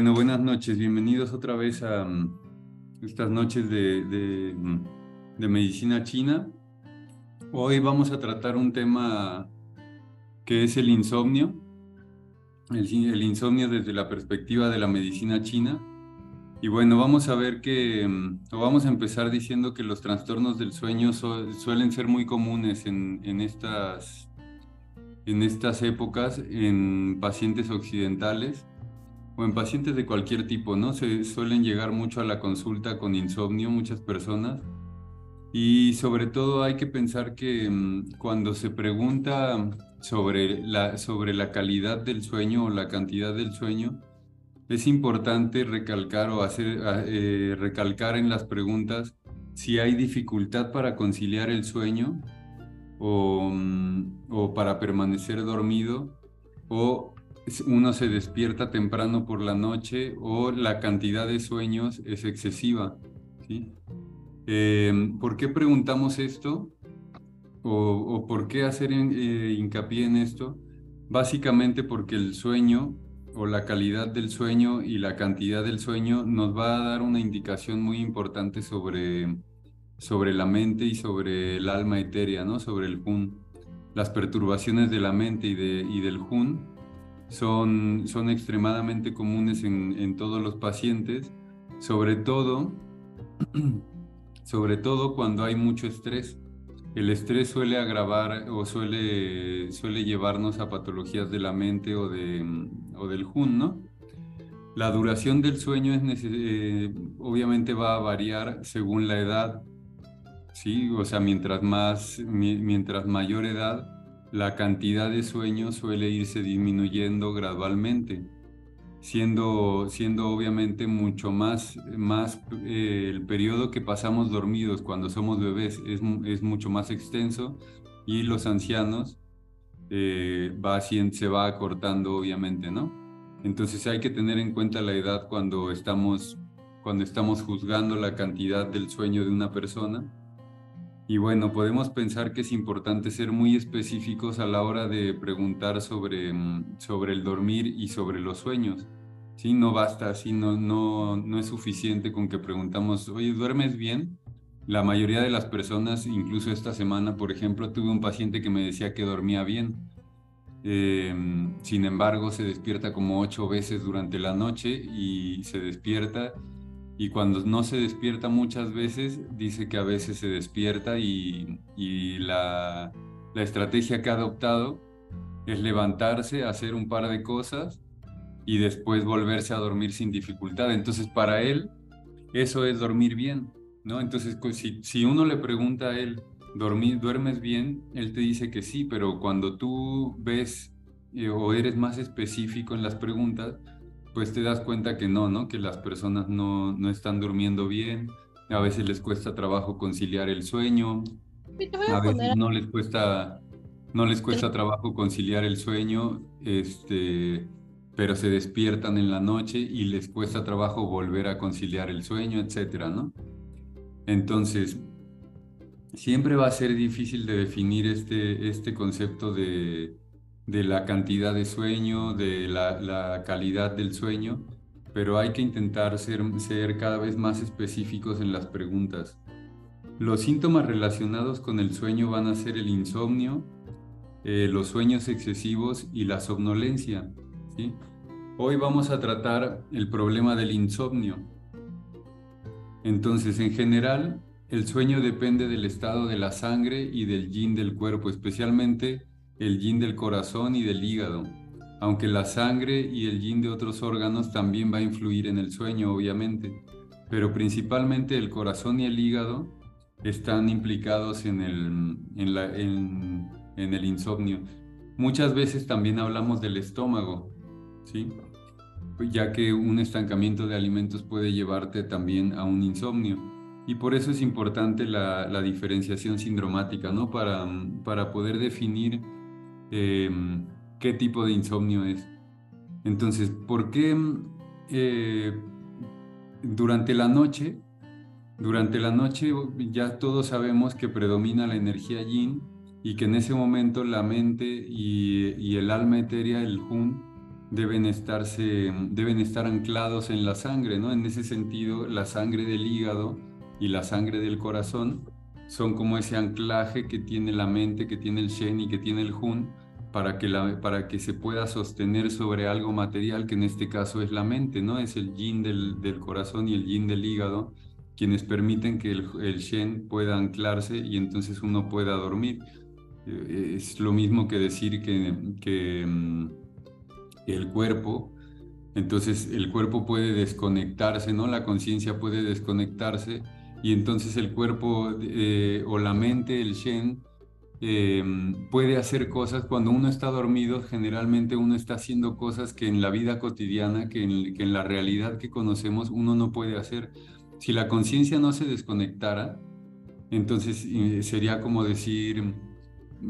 Bueno, buenas noches. Bienvenidos otra vez a mm, estas noches de, mm, de, medicina china. Hoy vamos a tratar un tema que es el insomnio. El, insomnio desde la perspectiva de la medicina china. Y bueno, vamos a ver que, mm, o vamos a empezar diciendo que los trastornos del sueño suelen ser muy comunes en, en, estas, en estas épocas en pacientes occidentales o en pacientes de cualquier tipo, ¿no? Se suelen llegar mucho a la consulta con insomnio muchas personas. Y sobre todo hay que pensar que mm, cuando se pregunta sobre la, sobre la calidad del sueño o la cantidad del sueño, es importante recalcar o hacer eh, recalcar en las preguntas si hay dificultad para conciliar el sueño o, mm, o para permanecer dormido o uno se despierta temprano por la noche o la cantidad de sueños es excesiva. ¿sí? Em, ¿Por qué preguntamos esto? ¿O, por qué hacer eh, hincapié en esto? Básicamente porque el sueño o la calidad del sueño y la cantidad del sueño nos va a dar una indicación muy importante sobre, sobre la mente y sobre el alma etérea, ¿no? sobre el Hun. Las perturbaciones de la mente y, de, y del Hun son, son extremadamente comunes en, en todos los pacientes, sobre todo, sobre todo cuando hay mucho estrés. El estrés suele agravar o suele, suele llevarnos a patologías de la mente o, de, o del Hun, ¿no? La duración del sueño es eh, obviamente va a variar según la edad, ¿sí? O sea, mientras, más, mientras mayor edad, la cantidad de sueño suele irse disminuyendo gradualmente, siendo, siendo obviamente mucho más, más eh, el periodo que pasamos dormidos cuando somos bebés es, es mucho más extenso y los ancianos eh, va, se va acortando obviamente, ¿no? Entonces hay que tener en cuenta la edad cuando estamos, cuando estamos juzgando la cantidad del sueño de una persona y bueno, podemos pensar que es importante ser muy específicos a la hora de preguntar sobre, mm, sobre el dormir y sobre los sueños. ¿sí? No basta así, no, no, no es suficiente con que preguntamos, oye, ¿duermes bien? La mayoría de las personas, incluso esta semana, por ejemplo, tuve un paciente que me decía que dormía bien. Em, sin embargo, se despierta como ocho veces durante la noche y se despierta y cuando no se despierta muchas veces, dice que a veces se despierta y, la, estrategia que ha adoptado es levantarse, hacer un par de cosas y después volverse a dormir sin dificultad. Entonces, para él, eso es dormir bien, ¿no? Entonces, si, si uno le pregunta a él, ¿dormir, ¿duermes bien? Él te dice que sí, pero cuando tú ves eh, o eres más específico en las preguntas, pues te das cuenta que no, ¿no? Que las personas no, no están durmiendo bien, a veces les cuesta trabajo conciliar el sueño, a veces no les cuesta, no les cuesta trabajo conciliar el sueño, este, pero se despiertan en la noche y les cuesta trabajo volver a conciliar el sueño, etcétera, ¿no? Entonces, siempre va a ser difícil de definir este, este concepto de, de la cantidad de sueño, de la, calidad del sueño, pero hay que intentar ser, ser cada vez más específicos en las preguntas. Los síntomas relacionados con el sueño van a ser el insomnio, eh, los sueños excesivos y la somnolencia. Hoy vamos a tratar el problema del insomnio. Entonces, en general, el sueño depende del estado de la sangre y del yin del cuerpo, especialmente el yin del corazón y del hígado, aunque la sangre y el yin de otros órganos también va a influir en el sueño, obviamente, pero principalmente el corazón y el hígado están implicados en el, en, el insomnio. Muchas veces también hablamos del estómago, ¿sí? ya que un estancamiento de alimentos puede llevarte también a un insomnio. Y por eso es importante la, la diferenciación sindromática, ¿no? Para, para poder definir Em, qué tipo de insomnio es. Entonces, ¿por qué eh, durante la noche, durante la noche ya todos sabemos que predomina la energía yin y que en ese momento la mente y, el alma etérea, el hun, deben, estarse, deben estar anclados en la sangre, ¿no? En ese sentido, la sangre del hígado y la sangre del corazón son como ese anclaje que tiene la mente, que tiene el Shen y que tiene el Hun, para que, la, para que se pueda sostener sobre algo material, que en este caso es la mente, ¿no? Es el yin del, del corazón y el yin del hígado, quienes permiten que el, el, Shen pueda anclarse y entonces uno pueda dormir. Eh, es lo mismo que decir que, que mm, el cuerpo, entonces el cuerpo puede desconectarse, ¿no? La conciencia puede desconectarse y entonces el cuerpo eh, o la mente, el Shen, eh, puede hacer cosas cuando uno está dormido, generalmente uno está haciendo cosas que en la vida cotidiana, que en, la realidad que conocemos uno no puede hacer. Si la conciencia no se desconectara, entonces eh, sería como decir,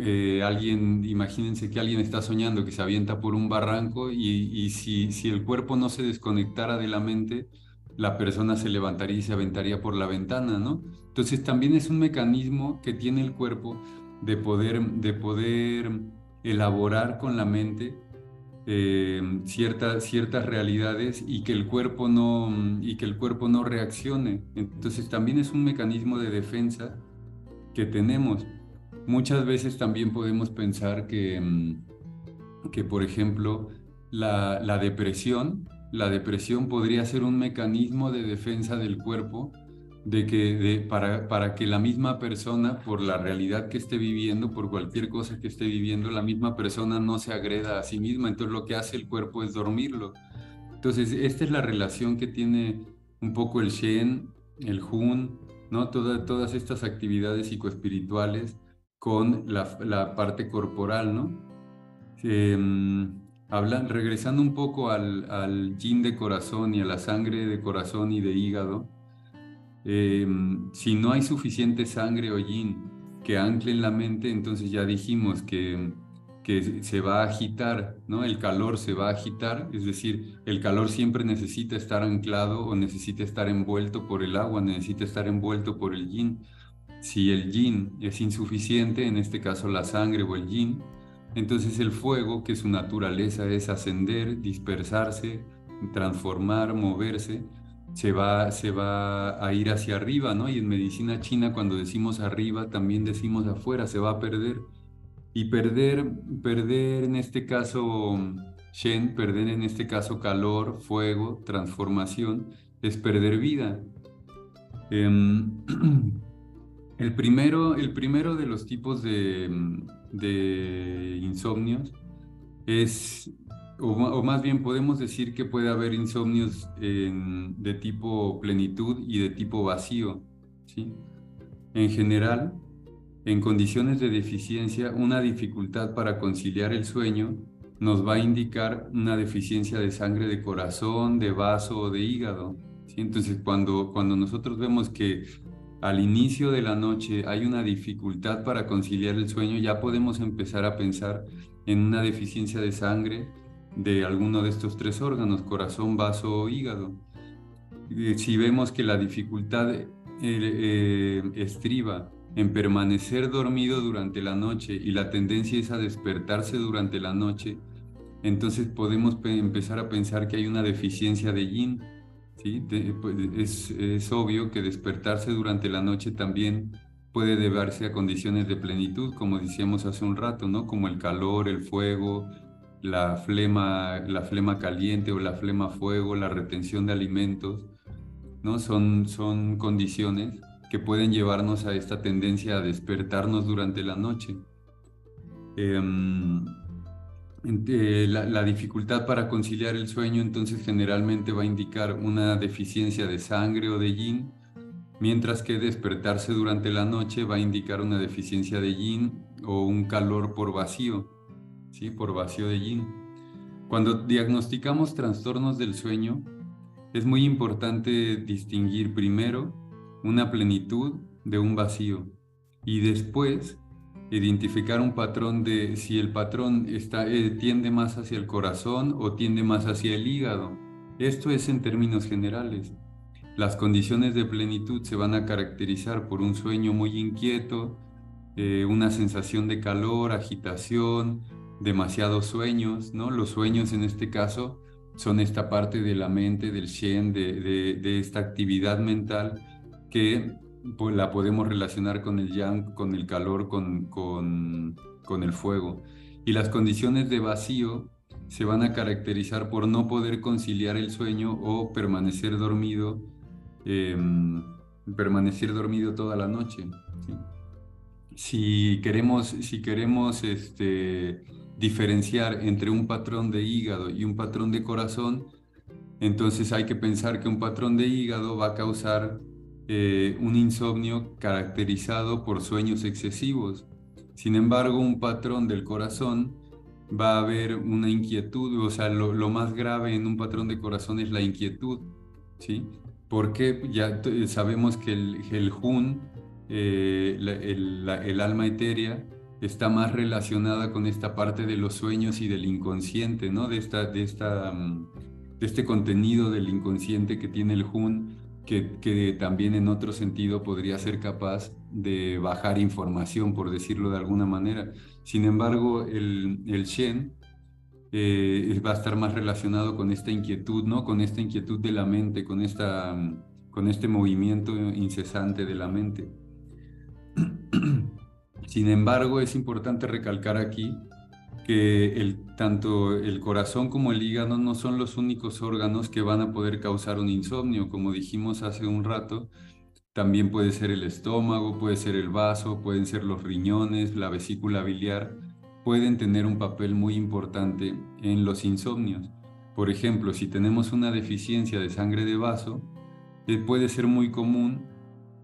eh, alguien, imagínense que alguien está soñando que se avienta por un barranco y, y si, si el cuerpo no se desconectara de la mente, la persona se levantaría y se aventaría por la ventana, ¿no? Entonces también es un mecanismo que tiene el cuerpo de poder, de poder elaborar con la mente eh, ciertas, ciertas realidades y que, el cuerpo no, y que el cuerpo no reaccione. Entonces también es un mecanismo de defensa que tenemos. Muchas veces también podemos pensar que, mm, que por ejemplo, la, la depresión, la depresión podría ser un mecanismo de defensa del cuerpo de que para, para que la misma persona, por la realidad que esté viviendo, por cualquier cosa que esté viviendo, la misma persona no se agreda a sí misma. Entonces lo que hace el cuerpo es dormirlo. Entonces esta es la relación que tiene un poco el Shen, el Hun, ¿no? todas estas actividades psicoespirituales con la, la parte corporal, ¿no? Em, hablan, regresando un poco al, al yin de corazón y a la sangre de corazón y de hígado, Em, si no hay suficiente sangre o yin que ancle en la mente, entonces ya dijimos que, que se va a agitar, ¿no? El calor se va a agitar, es decir, el calor siempre necesita estar anclado o necesita estar envuelto por el agua, necesita estar envuelto por el yin. Si el yin es insuficiente, en este caso la sangre o el yin, entonces el fuego, que su naturaleza es ascender, dispersarse, transformar, moverse, se va, se va a ir hacia arriba, ¿no? Y en medicina china cuando decimos arriba también decimos afuera, se va a perder. Y perder, perder en este caso Shen, perder en este caso calor, fuego, transformación, es perder vida. Em, el, primero, el primero de los tipos de, de insomnios es o, más bien podemos decir que puede haber insomnios de tipo plenitud y de tipo vacío. ¿sí? En general, en condiciones de deficiencia, una dificultad para conciliar el sueño nos va a indicar una deficiencia de sangre de corazón, de vaso o de hígado. ¿sí? Entonces, cuando, cuando nosotros vemos que al inicio de la noche hay una dificultad para conciliar el sueño, ya podemos empezar a pensar en una deficiencia de sangre de alguno de estos tres órganos, corazón, vaso o hígado. Si vemos que la dificultad eh, eh, estriba en permanecer dormido durante la noche y la tendencia es a despertarse durante la noche, entonces podemos empezar a pensar que hay una deficiencia de yin. ¿sí? Pues, es, es obvio que despertarse durante la noche también puede deberse a condiciones de plenitud, como decíamos hace un rato, ¿no? Como el calor, el fuego, la flema, la flema caliente o la flema fuego, la retención de alimentos, ¿no? Son, son condiciones que pueden llevarnos a esta tendencia a despertarnos durante la noche. Em, la, la, dificultad para conciliar el sueño entonces generalmente va a indicar una deficiencia de sangre o de yin, mientras que despertarse durante la noche va a indicar una deficiencia de yin o un calor por vacío. ¿Sí? por vacío de yin. Cuando diagnosticamos trastornos del sueño, es muy importante distinguir primero una plenitud de un vacío y después identificar un patrón de si el patrón está, eh, tiende más hacia el corazón o tiende más hacia el hígado. Esto es en términos generales. Las condiciones de plenitud se van a caracterizar por un sueño muy inquieto, eh, una sensación de calor, agitación, demasiados sueños, ¿no? Los sueños en este caso son esta parte de la mente, del Shen, de, esta actividad mental que pues, la podemos relacionar con el Yang, con el calor, con, con, con el fuego. Y las condiciones de vacío se van a caracterizar por no poder conciliar el sueño o permanecer dormido, em, permanecer dormido toda la noche. Si queremos, si queremos este, diferenciar entre un patrón de hígado y un patrón de corazón, entonces hay que pensar que un patrón de hígado va a causar eh, un insomnio caracterizado por sueños excesivos. Sin embargo, un patrón del corazón va a haber una inquietud, o sea, lo, más grave en un patrón de corazón es la inquietud, ¿sí? Porque ya sabemos que el, el Jun, eh, el, el alma etérea, está más relacionada con esta parte de los sueños y del inconsciente, ¿no? De, esta, de, esta, mm, de este contenido del inconsciente que tiene el Hun, que, que, también en otro sentido podría ser capaz de bajar información, por decirlo de alguna manera. Sin embargo, el, el Shen eh, va a estar más relacionado con esta inquietud, ¿no? Con esta inquietud de la mente, con, esta, mm, con este movimiento incesante de la mente. Sin embargo, es importante recalcar aquí que tanto el corazón como el hígado no son los únicos órganos que van a poder causar un insomnio. Como dijimos hace un rato, también puede ser el estómago, puede ser el vaso, pueden ser los riñones, la vesícula biliar, pueden tener un papel muy importante en los insomnios. Por ejemplo, si tenemos una deficiencia de sangre de vaso, eh, puede ser muy común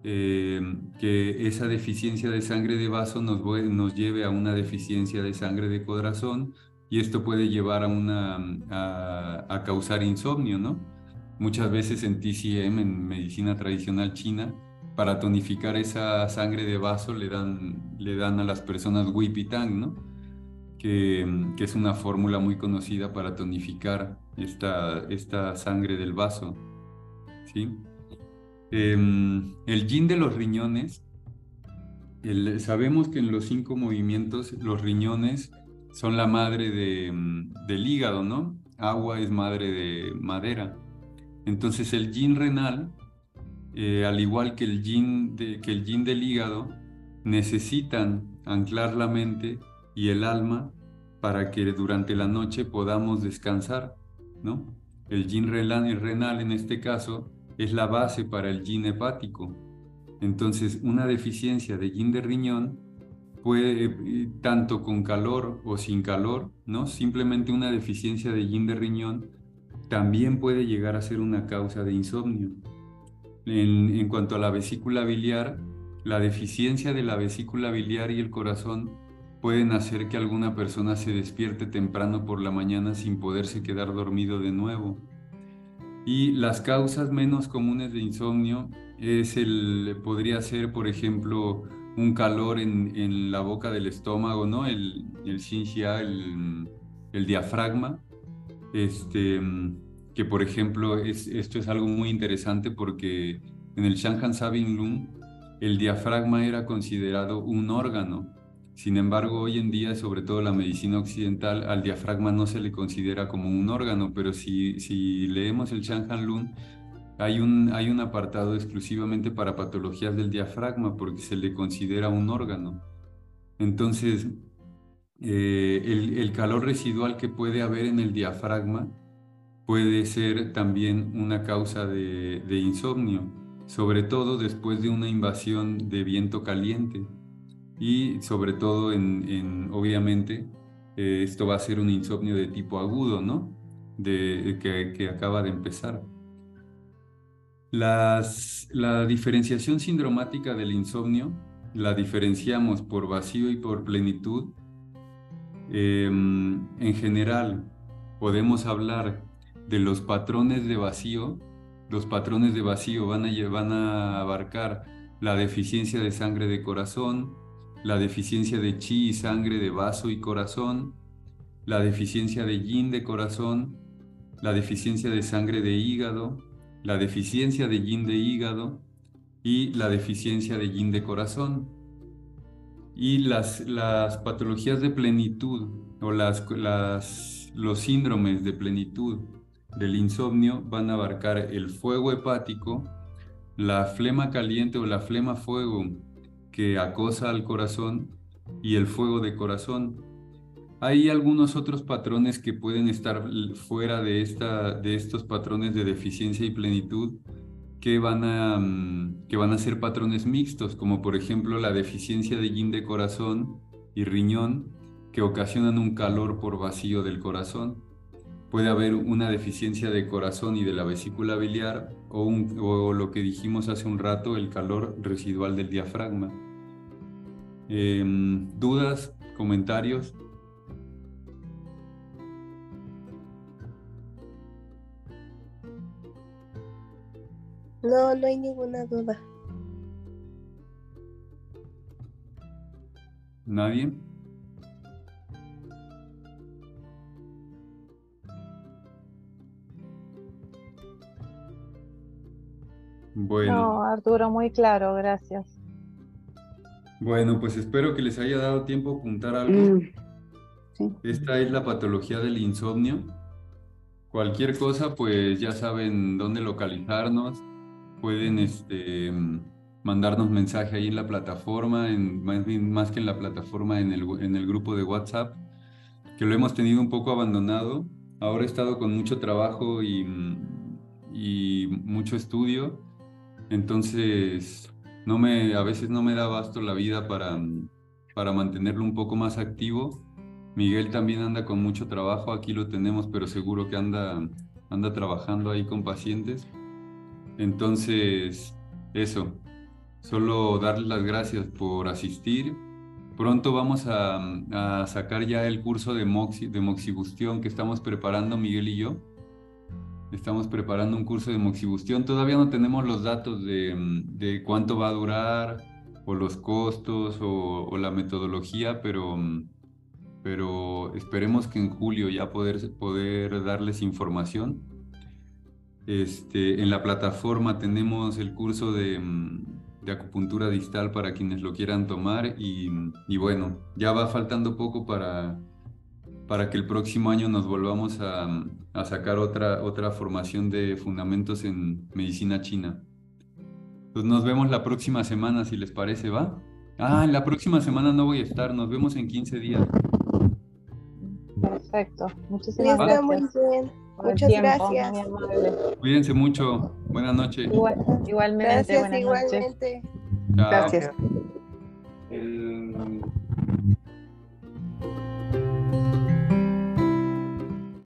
eh, que esa deficiencia de sangre de vaso nos, nos lleve a una deficiencia de sangre de corazón y esto puede llevar a, una, a, causar insomnio, ¿no? Muchas veces en TCM, en medicina tradicional china, para tonificar esa sangre de vaso le dan, le dan a las personas Wipitang, ¿no? Que, que, es una fórmula muy conocida para tonificar esta, esta sangre del vaso, ¿sí? Em, el yin de los riñones, sabemos que en los cinco movimientos los riñones son la madre de, mm, del hígado, ¿no? Agua es madre de madera. Entonces el yin renal, eh, al igual que el, yin que el yin del hígado, necesitan anclar la mente y el alma para que durante la noche podamos descansar, ¿no? El yin renal, renal en este caso es la base para el yin hepático. Entonces, una deficiencia de yin de riñón puede, eh, tanto con calor o sin calor, ¿no? Simplemente una deficiencia de yin de riñón también puede llegar a ser una causa de insomnio. En, en cuanto a la vesícula biliar, la deficiencia de la vesícula biliar y el corazón pueden hacer que alguna persona se despierte temprano por la mañana sin poderse quedar dormido de nuevo. Y las causas menos comunes de insomnio es el, podría ser, por ejemplo, un calor en, en la boca del estómago, ¿no? El, el xinxia, el, el, diafragma, este, que por ejemplo, es, esto es algo muy interesante porque en el Shanghai Sabin Lung, el diafragma era considerado un órgano sin embargo, hoy en día, sobre todo la medicina occidental, al diafragma no se le considera como un órgano, pero si, si leemos el Shanhan Lun, hay un, hay un apartado exclusivamente para patologías del diafragma porque se le considera un órgano. Entonces, eh, el, calor residual que puede haber en el diafragma puede ser también una causa de, de insomnio, sobre todo después de una invasión de viento caliente y sobre todo en, obviamente, eh, esto va a ser un insomnio de tipo agudo, ¿no? De, que, acaba de empezar. Las, la diferenciación sindromática del insomnio la diferenciamos por vacío y por plenitud. Em, en general, podemos hablar de los patrones de vacío. Los patrones de vacío van a, van a abarcar la deficiencia de sangre de corazón, la deficiencia de chi y sangre de vaso y corazón, la deficiencia de yin de corazón, la deficiencia de sangre de hígado, la deficiencia de yin de hígado y la deficiencia de yin de corazón. Y las, las patologías de plenitud o las, las, los síndromes de plenitud del insomnio van a abarcar el fuego hepático, la flema caliente o la flema fuego que acosa al corazón y el fuego de corazón. Hay algunos otros patrones que pueden estar fuera de, esta, de estos patrones de deficiencia y plenitud que van, a, mm, que van a ser patrones mixtos, como por ejemplo la deficiencia de yin de corazón y riñón, que ocasionan un calor por vacío del corazón. Puede haber una deficiencia de corazón y de la vesícula biliar o, lo que dijimos hace un rato, el calor residual del diafragma. Em, ¿Dudas? ¿Comentarios? No, no hay ninguna duda. ¿Nadie? Bueno. No, Arturo, muy claro, gracias. Bueno, pues espero que les haya dado tiempo a apuntar algo. Mm, Esta es la patología del insomnio. Cualquier cosa, pues ya saben dónde localizarnos. Pueden este, mandarnos mensaje ahí en la plataforma, en, más, que en la plataforma, en el, en el grupo de WhatsApp, que lo hemos tenido un poco abandonado. Ahora he estado con mucho trabajo y, y mucho estudio. Entonces, no me, a veces no me da basto la vida para, para mantenerlo un poco más activo. Miguel también anda con mucho trabajo, aquí lo tenemos, pero seguro que anda, anda trabajando ahí con pacientes. Entonces, eso, solo darles las gracias por asistir. Pronto vamos a, a sacar ya el curso de, moxi, de moxibustión que estamos preparando Miguel y yo. Estamos preparando un curso de moxibustión. Todavía no tenemos los datos de, de cuánto va a durar o los costos o, la metodología, pero, pero esperemos que en julio ya poder, poder darles información. Este, en la plataforma tenemos el curso de, de acupuntura distal para quienes lo quieran tomar y, y bueno, ya va faltando poco para para que el próximo año nos volvamos a, a, sacar otra, otra formación de fundamentos en medicina china. Pues nos vemos la próxima semana, si les parece, ¿va? Ah, en la próxima semana no voy a estar, nos vemos en 15 días. Perfecto, muchísimas gracias. Muy bien. Muchas gracias. Cuídense mucho. Buenas noches. igualmente. Gracias, igualmente. Gracias. El...